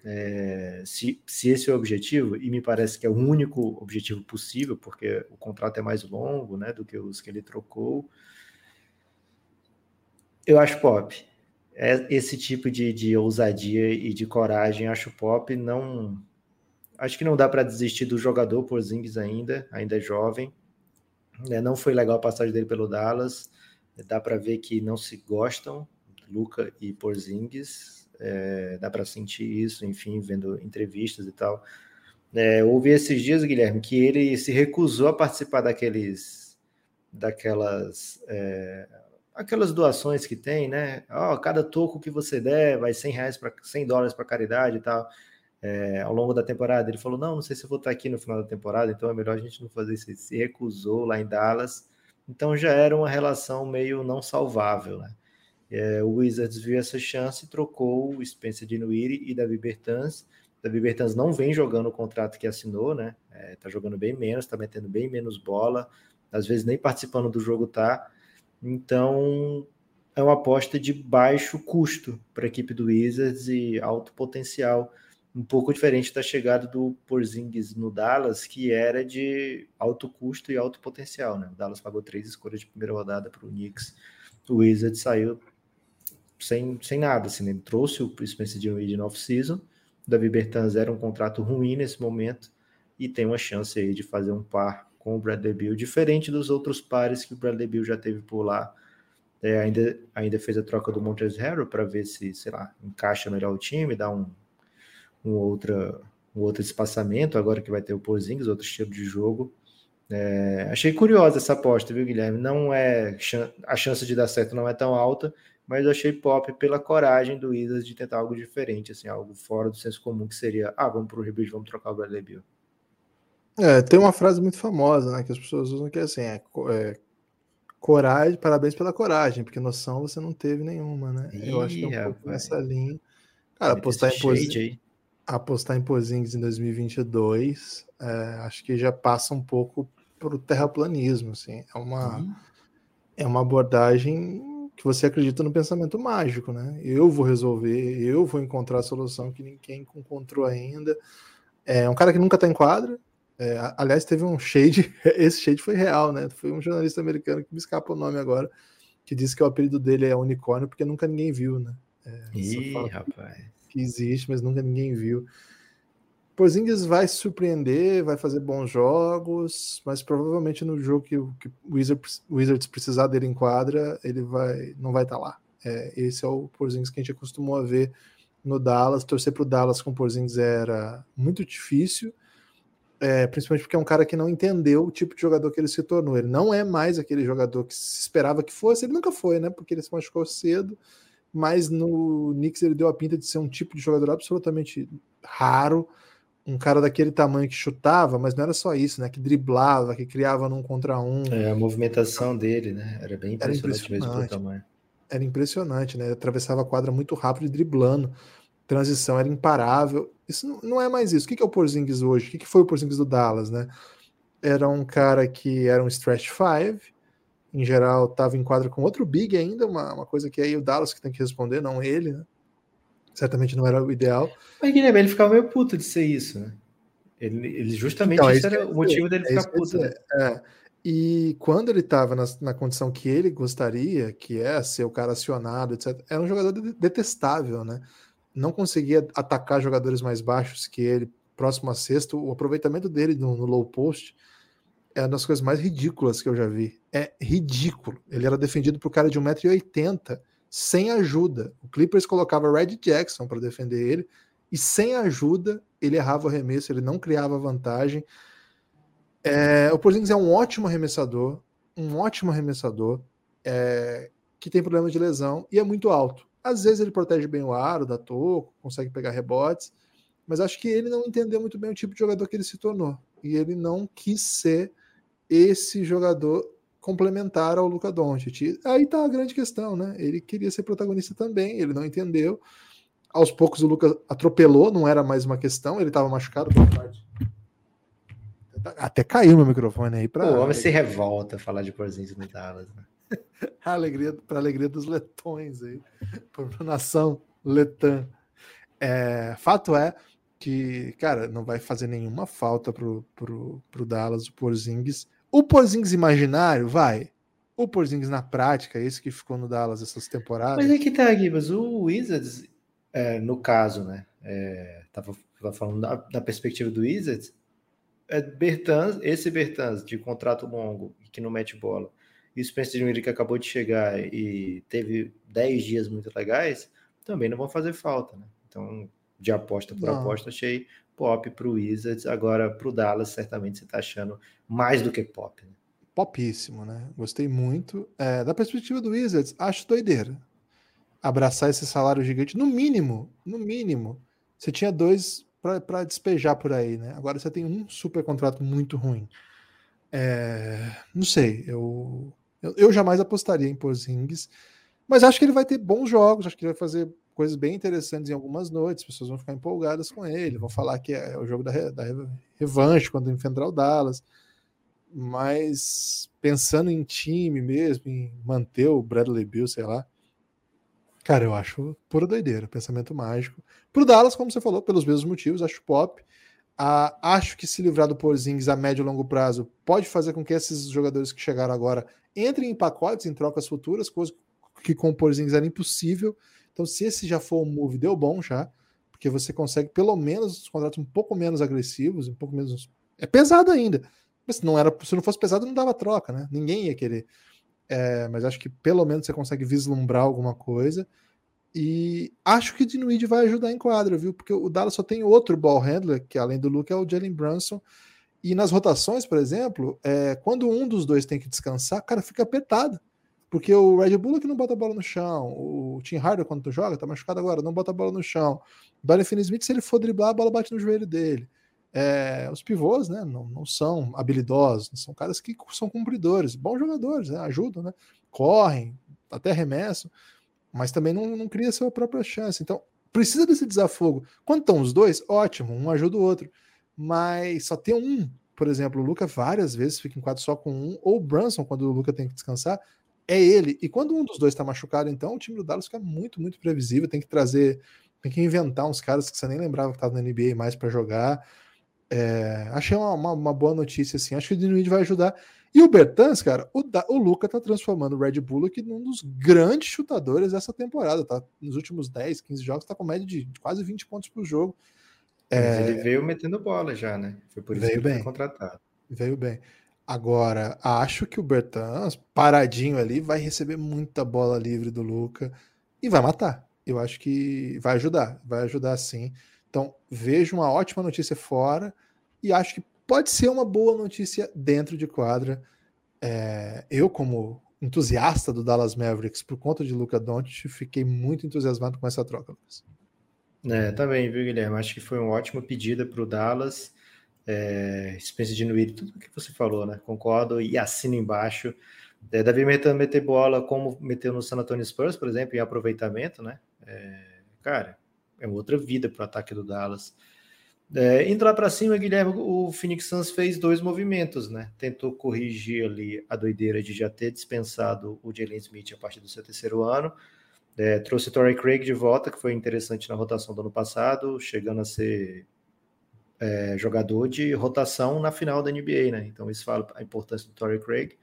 É, se, se esse é o objetivo, e me parece que é o único objetivo possível, porque o contrato é mais longo né, do que os que ele trocou, eu acho pop. É, esse tipo de, de ousadia e de coragem, acho pop. Não, acho que não dá para desistir do jogador por Zings ainda, ainda é jovem. É, não foi legal a passagem dele pelo Dallas dá para ver que não se gostam, Luca e Porzingis, é, dá para sentir isso, enfim, vendo entrevistas e tal. É, ouvi esses dias, Guilherme, que ele se recusou a participar daqueles, daquelas, é, aquelas doações que tem, né? Oh, cada toco que você der vai 100 reais para 100 dólares para caridade e tal. É, ao longo da temporada, ele falou: Não, não sei se eu vou estar aqui no final da temporada, então é melhor a gente não fazer isso. Ele se recusou lá em Dallas então já era uma relação meio não salvável. Né? É, o Wizards viu essa chance e trocou o Spencer Dinwiddie e Davi Bertans. Davi Bertans não vem jogando o contrato que assinou, né? É, tá jogando bem menos, tá metendo bem menos bola, às vezes nem participando do jogo tá. Então é uma aposta de baixo custo para a equipe do Wizards e alto potencial um pouco diferente da chegada do Porzingis no Dallas, que era de alto custo e alto potencial. Né? O Dallas pagou três escolhas de primeira rodada para o Knicks. O Wizards saiu sem, sem nada. Assim, né? Ele trouxe o Spencer Dinwiddie no off-season. Davi Bertans era um contrato ruim nesse momento e tem uma chance aí de fazer um par com o Bradley Bill, diferente dos outros pares que o Bradley Bill já teve por lá. É, ainda, ainda fez a troca do Montrezl Harrell para ver se, sei lá, encaixa melhor o time, dá um um, outra, um outro espaçamento, agora que vai ter o Porzingis, outro estilo de jogo. É, achei curiosa essa aposta, viu, Guilherme? Não é a chance de dar certo não é tão alta, mas eu achei pop pela coragem do Isas de tentar algo diferente, assim, algo fora do senso comum, que seria, ah, vamos para o rebuild, vamos trocar o Bradley Bill. É, tem uma frase muito famosa, né, que as pessoas usam que é assim, é, é coragem, parabéns pela coragem, porque noção você não teve nenhuma, né? Ih, eu acho que é um pouco nessa linha. Cara, apostar em, posi apostar em Pozings em 2022, é, acho que já passa um pouco para o terraplanismo, assim. É uma, é uma abordagem que você acredita no pensamento mágico, né? Eu vou resolver, eu vou encontrar a solução que ninguém encontrou ainda. É um cara que nunca está em quadra. É, aliás, teve um shade, esse shade foi real, né? Foi um jornalista americano que me escapa o nome agora, que disse que o apelido dele é unicórnio porque nunca ninguém viu, né? É, Ih, rapaz que existe, mas nunca ninguém viu. Porzingis vai surpreender, vai fazer bons jogos, mas provavelmente no jogo que, que o Wizards, Wizards precisar dele em quadra, ele vai, não vai estar tá lá. É, esse é o Porzingis que a gente acostumou a ver no Dallas. Torcer para o Dallas com o Porzingis era muito difícil, é, principalmente porque é um cara que não entendeu o tipo de jogador que ele se tornou. Ele não é mais aquele jogador que se esperava que fosse, ele nunca foi, né? Porque ele se machucou cedo mas no Knicks ele deu a pinta de ser um tipo de jogador absolutamente raro, um cara daquele tamanho que chutava, mas não era só isso, né? Que driblava, que criava num contra um. É, a movimentação dele, né? Era bem impressionante, era impressionante. mesmo pelo tamanho. Era impressionante, né? Ele atravessava a quadra muito rápido e driblando. Transição era imparável. Isso não é mais isso. O que é o Porzingis hoje? O que foi o Porzingis do Dallas, né? Era um cara que era um stretch five, em geral, estava em quadra com outro big ainda, uma, uma coisa que aí o Dallas que tem que responder, não ele, né? Certamente não era o ideal. Mas Guilherme, ele ficava meio puto de ser isso, né? Ele, ele justamente então, isso era o motivo dele é ficar puto. Né? É. E quando ele estava na, na, condição que ele gostaria, que é ser o cara acionado, etc., era um jogador detestável, né? Não conseguia atacar jogadores mais baixos que ele, próximo a sexto. O aproveitamento dele no, no low post é uma das coisas mais ridículas que eu já vi. É ridículo. Ele era defendido por cara de 1,80m sem ajuda. O Clippers colocava Red Jackson para defender ele e sem ajuda ele errava o arremesso, ele não criava vantagem. É, o Porzingis é um ótimo arremessador, um ótimo arremessador, é, que tem problema de lesão e é muito alto. Às vezes ele protege bem o aro, dá toco, consegue pegar rebotes, mas acho que ele não entendeu muito bem o tipo de jogador que ele se tornou. E ele não quis ser esse jogador complementar ao Luca Doncic. Aí tá a grande questão, né? Ele queria ser protagonista também, ele não entendeu. Aos poucos o Luca atropelou, não era mais uma questão, ele estava machucado. Até caiu meu microfone aí para. O homem se revolta falar de Porzingis no Dallas. Né? A alegria para alegria dos letões aí, por nação letã. É, fato é que, cara, não vai fazer nenhuma falta pro, pro, pro Dallas o Porzingis. O Porzingis imaginário vai. O Porzingis na prática, esse que ficou no Dallas essas temporadas. Mas é que tá, Gibas, o Wizards, é, no caso, né? É, tava, tava falando da, da, perspectiva do Wizards, é Bertans, esse Bertans de contrato longo, que não mete bola, e o Spencer Dinwiddie que acabou de chegar e teve 10 dias muito legais, também não vão fazer falta, né? Então, de aposta por não. aposta, achei pop para o Wizards. Agora, para o Dallas, certamente você está achando mais do que pop. Né? Popíssimo, né? Gostei muito. É, da perspectiva do Wizards, acho doideira. Abraçar esse salário gigante, no mínimo, no mínimo. Você tinha dois para despejar por aí, né? Agora você tem um super contrato muito ruim. É, não sei, eu eu, eu jamais apostaria em Porzingis, mas acho que ele vai ter bons jogos, acho que ele vai fazer coisas bem interessantes em algumas noites, as pessoas vão ficar empolgadas com ele, vão falar que é o jogo da, da revanche quando enfrentar o Dallas. Mas pensando em time mesmo, em manter o Bradley Bill, sei lá, cara, eu acho pura doideira, pensamento mágico. Pro Dallas, como você falou, pelos mesmos motivos, acho pop. Ah, acho que se livrar do Porzingis a médio e longo prazo pode fazer com que esses jogadores que chegaram agora entrem em pacotes, em trocas futuras, coisa que com Porzingis era impossível. Então, se esse já for um move, deu bom já, porque você consegue pelo menos os contratos um pouco menos agressivos, um pouco menos. É pesado ainda. Mas se não, era, se não fosse pesado, não dava troca, né? Ninguém ia querer. É, mas acho que pelo menos você consegue vislumbrar alguma coisa. E acho que o Dinuid vai ajudar em quadra, viu? Porque o Dallas só tem outro ball handler, que além do Luke é o Jalen Brunson. E nas rotações, por exemplo, é, quando um dos dois tem que descansar, cara, fica apertado. Porque o Red Bull que não bota a bola no chão, o Tim Harder, quando tu joga, tá machucado agora, não bota a bola no chão. O Dorian Finney-Smith, se ele for driblar, a bola bate no joelho dele. É, os pivôs, né, não, não são habilidosos, são caras que são cumpridores, bons jogadores, né, ajudam, né, correm, até arremessam, mas também não, não cria sua própria chance. Então, precisa desse desafogo. Quando estão os dois, ótimo, um ajuda o outro mas só tem um, por exemplo, o Luca várias vezes fica em quadro só com um, ou o Brunson, quando o Luca tem que descansar, é ele. E quando um dos dois está machucado, então o time do Dallas fica muito, muito previsível, tem que trazer, tem que inventar uns caras que você nem lembrava que estavam na NBA mais para jogar. É, achei uma, uma, uma, boa notícia, assim. Acho que o Dinwiddie vai ajudar. E o Bertans, cara, o, da, o Luca tá transformando o Red Bull aqui num dos grandes chutadores dessa temporada, tá? Nos últimos 10, 15 jogos, tá com média de quase 20 pontos por jogo. É... Mas ele veio metendo bola já, né? Foi por isso veio que ele bem. foi contratado. Veio bem. Agora, acho que o Bertans, paradinho ali, vai receber muita bola livre do Luca e vai matar. Eu acho que vai ajudar, vai ajudar sim. Então, vejo uma ótima notícia fora e acho que pode ser uma boa notícia dentro de quadra. É, eu, como entusiasta do Dallas Mavericks por conta de Luca Doncic, fiquei muito entusiasmado com essa troca, Lucas. É, também, viu, Guilherme? Acho que foi uma ótima pedida para o Dallas. É, Spencer Dinwiddie, tudo o que você falou, né? Concordo e assino embaixo. É, Davi meter, meter bola como meteu no San Antonio Spurs, por exemplo, em aproveitamento, né? É, cara, é outra vida para o ataque do Dallas. É, indo lá para cima, Guilherme, o Phoenix Suns fez dois movimentos, né? Tentou corrigir ali a doideira de já ter dispensado o Jalen Smith a partir do seu terceiro ano é, trouxe Torrey Craig de volta, que foi interessante na rotação do ano passado, chegando a ser é, jogador de rotação na final da NBA, né? Então isso fala a importância do Torrey Craig.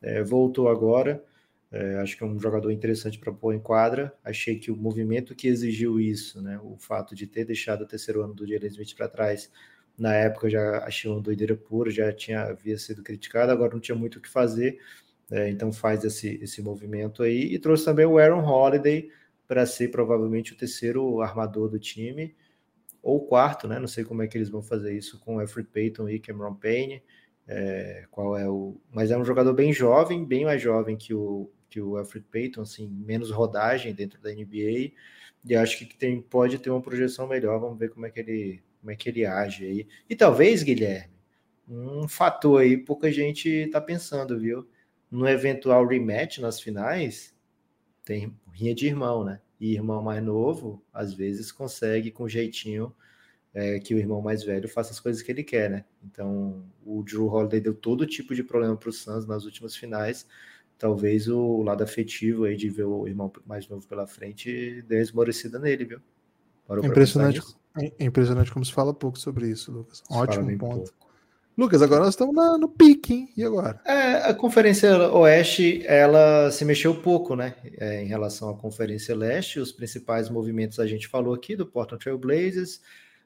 É, voltou agora, é, acho que é um jogador interessante para pôr em quadra. Achei que o movimento que exigiu isso, né? O fato de ter deixado o terceiro ano do Jalen Smith para trás, na época já achei uma doideira pura, já tinha havia sido criticado, agora não tinha muito o que fazer. É, então faz esse, esse movimento aí e trouxe também o Aaron Holiday para ser provavelmente o terceiro armador do time ou quarto, né? Não sei como é que eles vão fazer isso com Alfred Payton e Cameron Payne. É, qual é o? Mas é um jogador bem jovem, bem mais jovem que o que o Alfred Payton, assim, menos rodagem dentro da NBA, e acho que tem, pode ter uma projeção melhor. Vamos ver como é que ele, como é que ele age aí. E talvez, Guilherme, um fator aí pouca gente está pensando, viu? No eventual rematch nas finais, tem rinha de irmão, né? E irmão mais novo, às vezes, consegue com jeitinho é, que o irmão mais velho faça as coisas que ele quer, né? Então, o Drew Holiday deu todo tipo de problema para o Suns nas últimas finais. Talvez o lado afetivo aí de ver o irmão mais novo pela frente dê esmorecida nele, viu? impressionante, é impressionante como se fala pouco sobre isso, Lucas. Se Ótimo ponto. Pouco. Lucas, agora nós estamos na, no pique, hein? E agora? É, a Conferência Oeste, ela se mexeu pouco, né? É, em relação à Conferência Leste, os principais movimentos a gente falou aqui, do Portland Trail Blazers,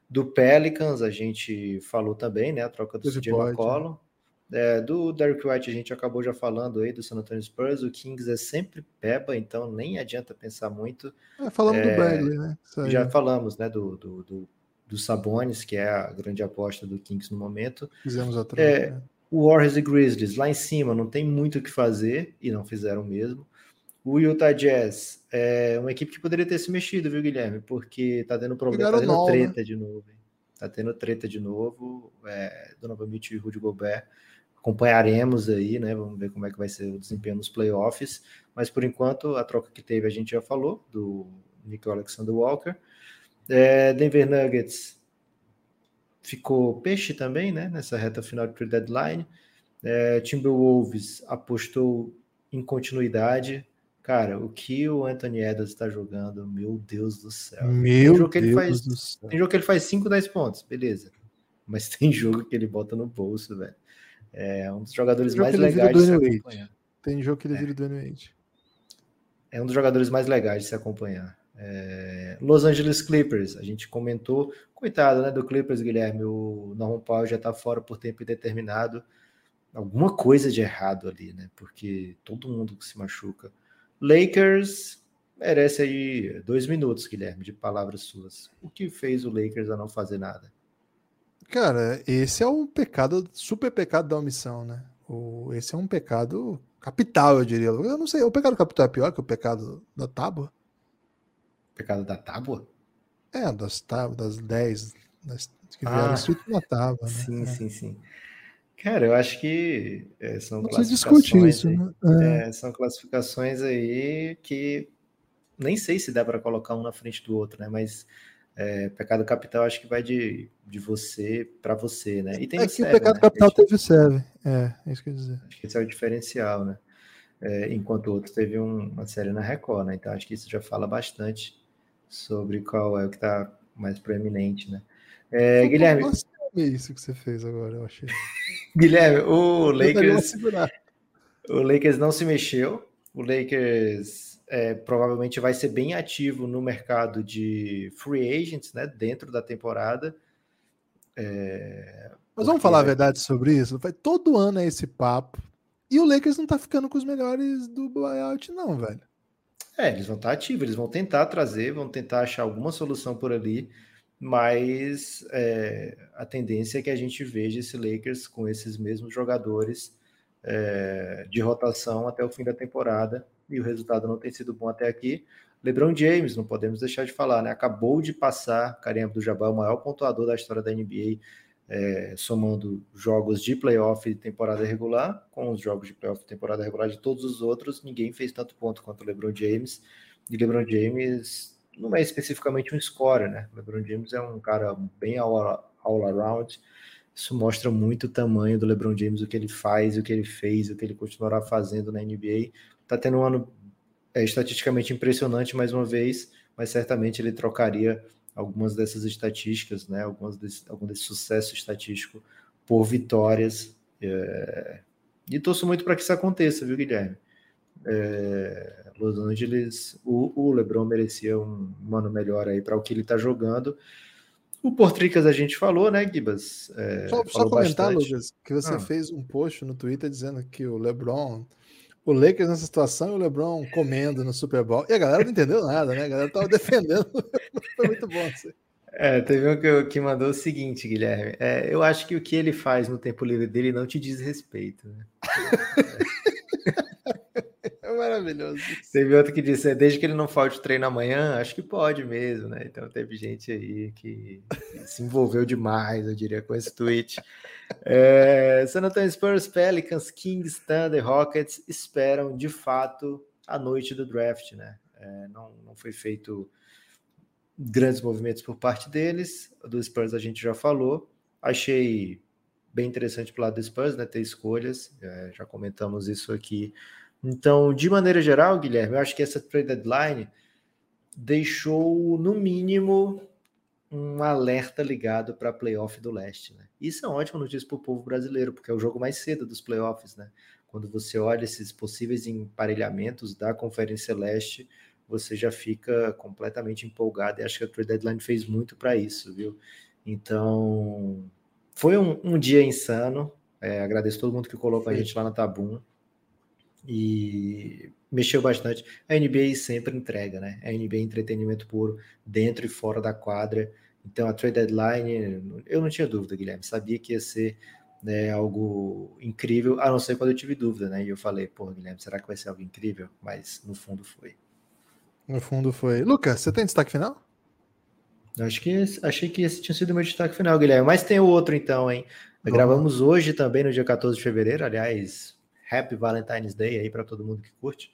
do Pelicans, a gente falou também, né? A troca do CJ McCollum. É, do Derek White a gente acabou já falando aí, do San Antonio Spurs, o Kings é sempre peba, então nem adianta pensar muito. É, falamos é, do Bagley, né? Já falamos, né, do, do, do do Sabonis, que é a grande aposta do Kings no momento. Fizemos a troca. É, né? O Warriors e Grizzlies lá em cima não tem muito o que fazer e não fizeram mesmo. O Utah Jazz é uma equipe que poderia ter se mexido, viu, Guilherme? Porque tá tendo problema, tá tendo mal, treta né? de novo. Hein? Tá tendo treta de novo. É, Donovan Mitchell e Rudy Gobert. Acompanharemos aí, né? Vamos ver como é que vai ser o desempenho nos playoffs. Mas por enquanto, a troca que teve a gente já falou, do Nick Alexander Walker. É, Denver Nuggets ficou peixe também, né? Nessa reta final de deadline. É, Timberwolves apostou em continuidade. Cara, o que o Anthony Edwards está jogando, meu Deus do céu. Meu tem jogo que Deus ele faz, do céu. Tem jogo que ele faz 5, 10 pontos, beleza. Mas tem jogo que ele bota no bolso, velho. É um dos jogadores mais legais de se acompanhar. Tem jogo que ele vira do Wade. É um dos jogadores mais legais de se acompanhar. É, Los Angeles Clippers, a gente comentou, coitado né, do Clippers, Guilherme, o Norman Powell já está fora por tempo indeterminado, alguma coisa de errado ali, né? Porque todo mundo se machuca. Lakers merece aí dois minutos, Guilherme, de palavras suas. O que fez o Lakers a não fazer nada? Cara, esse é um pecado, super pecado da omissão, né? O, esse é um pecado capital, eu diria. Eu não sei, o pecado capital é pior que o pecado da tábua? Pecado da tábua? É, das tábuas, das 10 das, que vieram ah, escrito na tábua. Né? Sim, é. sim, sim. Cara, eu acho que é, são Não classificações. Isso, aí, né? é. são classificações aí que nem sei se dá para colocar um na frente do outro, né? Mas é, pecado capital acho que vai de, de você para você, né? E tem é o que o pecado né? capital teve o serve. É, é isso que eu ia dizer. Acho que esse é o diferencial, né? É, enquanto o outro teve um, uma série na Record, né? Então acho que isso já fala bastante sobre qual é o que está mais proeminente, né? É, Guilherme. É isso que você fez agora, eu achei. Guilherme, o Lakers. O Lakers não se mexeu. O Lakers é, provavelmente vai ser bem ativo no mercado de free agents, né? Dentro da temporada. É, Mas vamos falar a verdade sobre isso? Todo ano é esse papo. E o Lakers não tá ficando com os melhores do buyout, não, velho. É, eles vão estar ativos, eles vão tentar trazer, vão tentar achar alguma solução por ali, mas é, a tendência é que a gente veja esse Lakers com esses mesmos jogadores é, de rotação até o fim da temporada, e o resultado não tem sido bom até aqui. LeBron James, não podemos deixar de falar, né? Acabou de passar Kareem Abdul-Jabbar, o maior pontuador da história da NBA, é, somando jogos de playoff e temporada regular, com os jogos de playoff e temporada regular de todos os outros, ninguém fez tanto ponto quanto o LeBron James. E LeBron James não é especificamente um scorer, né? LeBron James é um cara bem all, all around. Isso mostra muito o tamanho do LeBron James, o que ele faz, o que ele fez, o que ele continuará fazendo na NBA. Tá tendo um ano é, estatisticamente impressionante mais uma vez, mas certamente ele trocaria algumas dessas estatísticas, né, algumas desse, algum desse sucesso estatístico por vitórias. É... E torço muito para que isso aconteça, viu, Guilherme? É... Los Angeles, o, o, LeBron merecia um, um ano melhor aí para o que ele está jogando. O Portricas a gente falou, né, Gibas? É, só, só comentar, bastante. Lucas, que você ah. fez um post no Twitter dizendo que o LeBron o Lakers nessa situação e o LeBron comendo no Super Bowl. E a galera não entendeu nada, né? A galera tava defendendo. Foi muito bom assim. É, teve um que, que mandou o seguinte, Guilherme. É, eu acho que o que ele faz no tempo livre dele não te diz respeito. Né? maravilhoso. Teve outro que disse, é, desde que ele não falte treino amanhã, acho que pode mesmo, né? Então teve gente aí que se envolveu demais, eu diria, com esse tweet. É, San Antonio Spurs, Pelicans, Kings, Thunder, Rockets esperam de fato a noite do draft, né? É, não, não foi feito grandes movimentos por parte deles. Do Spurs a gente já falou. Achei bem interessante para o lado do Spurs, né? Ter escolhas. É, já comentamos isso aqui. Então, de maneira geral, Guilherme, eu acho que essa trade deadline deixou, no mínimo, um alerta ligado para a playoff do leste. Né? Isso é uma ótima notícia para o povo brasileiro, porque é o jogo mais cedo dos playoffs. Né? Quando você olha esses possíveis emparelhamentos da Conferência Leste, você já fica completamente empolgado. E acho que a trade deadline fez muito para isso, viu? Então, foi um, um dia insano. É, agradeço todo mundo que colocou a gente lá na Tabum. E mexeu bastante. A NBA sempre entrega, né? A NBA é entretenimento puro, dentro e fora da quadra. Então, a trade deadline, eu não tinha dúvida, Guilherme. Sabia que ia ser né, algo incrível, a não ser quando eu tive dúvida, né? E eu falei, pô, Guilherme, será que vai ser algo incrível? Mas no fundo foi. No fundo foi. Lucas, você tem destaque final? Acho que achei que esse tinha sido o meu destaque final, Guilherme. Mas tem o outro então, hein? Gravamos hoje também, no dia 14 de fevereiro. Aliás, Happy Valentine's Day aí para todo mundo que curte.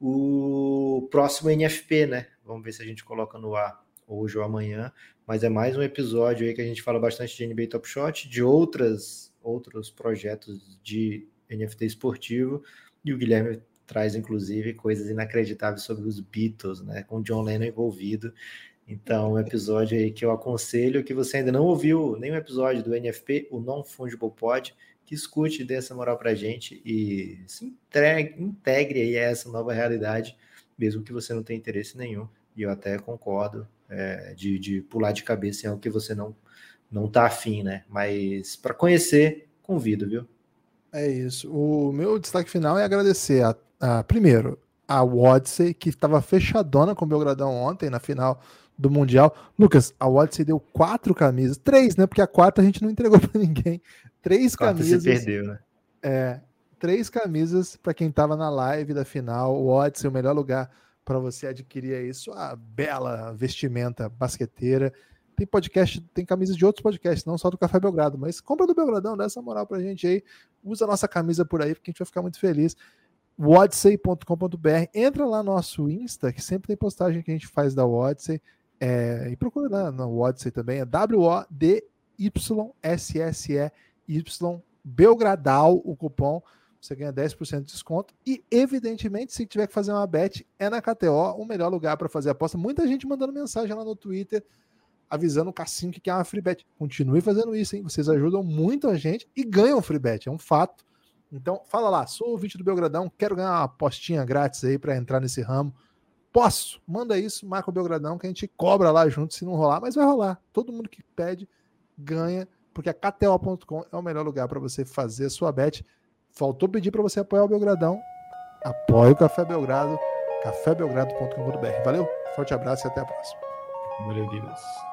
O próximo NFP, né? Vamos ver se a gente coloca no ar hoje ou amanhã. Mas é mais um episódio aí que a gente fala bastante de NBA Top Shot, de outras outros projetos de NFT esportivo. E o Guilherme traz, inclusive, coisas inacreditáveis sobre os Beatles, né? Com John Lennon envolvido. Então, um episódio aí que eu aconselho que você ainda não ouviu nenhum episódio do NFP, o Non Fungible Pod, que escute, dê essa moral pra gente e se integre, integre aí a essa nova realidade, mesmo que você não tenha interesse nenhum. E eu até concordo é, de, de pular de cabeça em algo que você não não tá afim, né? Mas para conhecer, convido, viu? É isso. O meu destaque final é agradecer a, a primeiro a Odyssey, que estava fechadona com o Belgradão ontem na final do Mundial. Lucas, a Odyssey deu quatro camisas, três, né? Porque a quarta a gente não entregou para ninguém. Três camisas. Você perdeu, né? É, três camisas para quem estava na live da final. O Odyssey, o melhor lugar para você adquirir é isso, a bela vestimenta basqueteira. Tem podcast, tem camisas de outros podcasts, não só do Café Belgrado, mas compra do Belgradão, dá essa moral pra gente aí. Usa a nossa camisa por aí, porque a gente vai ficar muito feliz. Wodsey.com.br, entra lá no nosso Insta, que sempre tem postagem que a gente faz da Wodsey. É, e procura lá no Wodsey também, é W-O-D-Y-S-S-E-Y Belgradal, o cupom você ganha 10% de desconto. E, evidentemente, se tiver que fazer uma bet, é na KTO, o melhor lugar para fazer aposta. Muita gente mandando mensagem lá no Twitter avisando o Cassim que quer uma free bet. Continue fazendo isso, hein? Vocês ajudam muito a gente e ganham free bet, é um fato. Então, fala lá, sou ouvinte do Belgradão, quero ganhar uma apostinha grátis aí para entrar nesse ramo. Posso? Manda isso, marca o Belgradão que a gente cobra lá junto se não rolar, mas vai rolar. Todo mundo que pede ganha, porque a KTO.com é o melhor lugar para você fazer a sua bet. Faltou pedir para você apoiar o Belgradão. Apoie o Café Belgrado, cafébelgrado.com.br. Valeu, forte abraço e até a próxima. Valeu, Guilherme.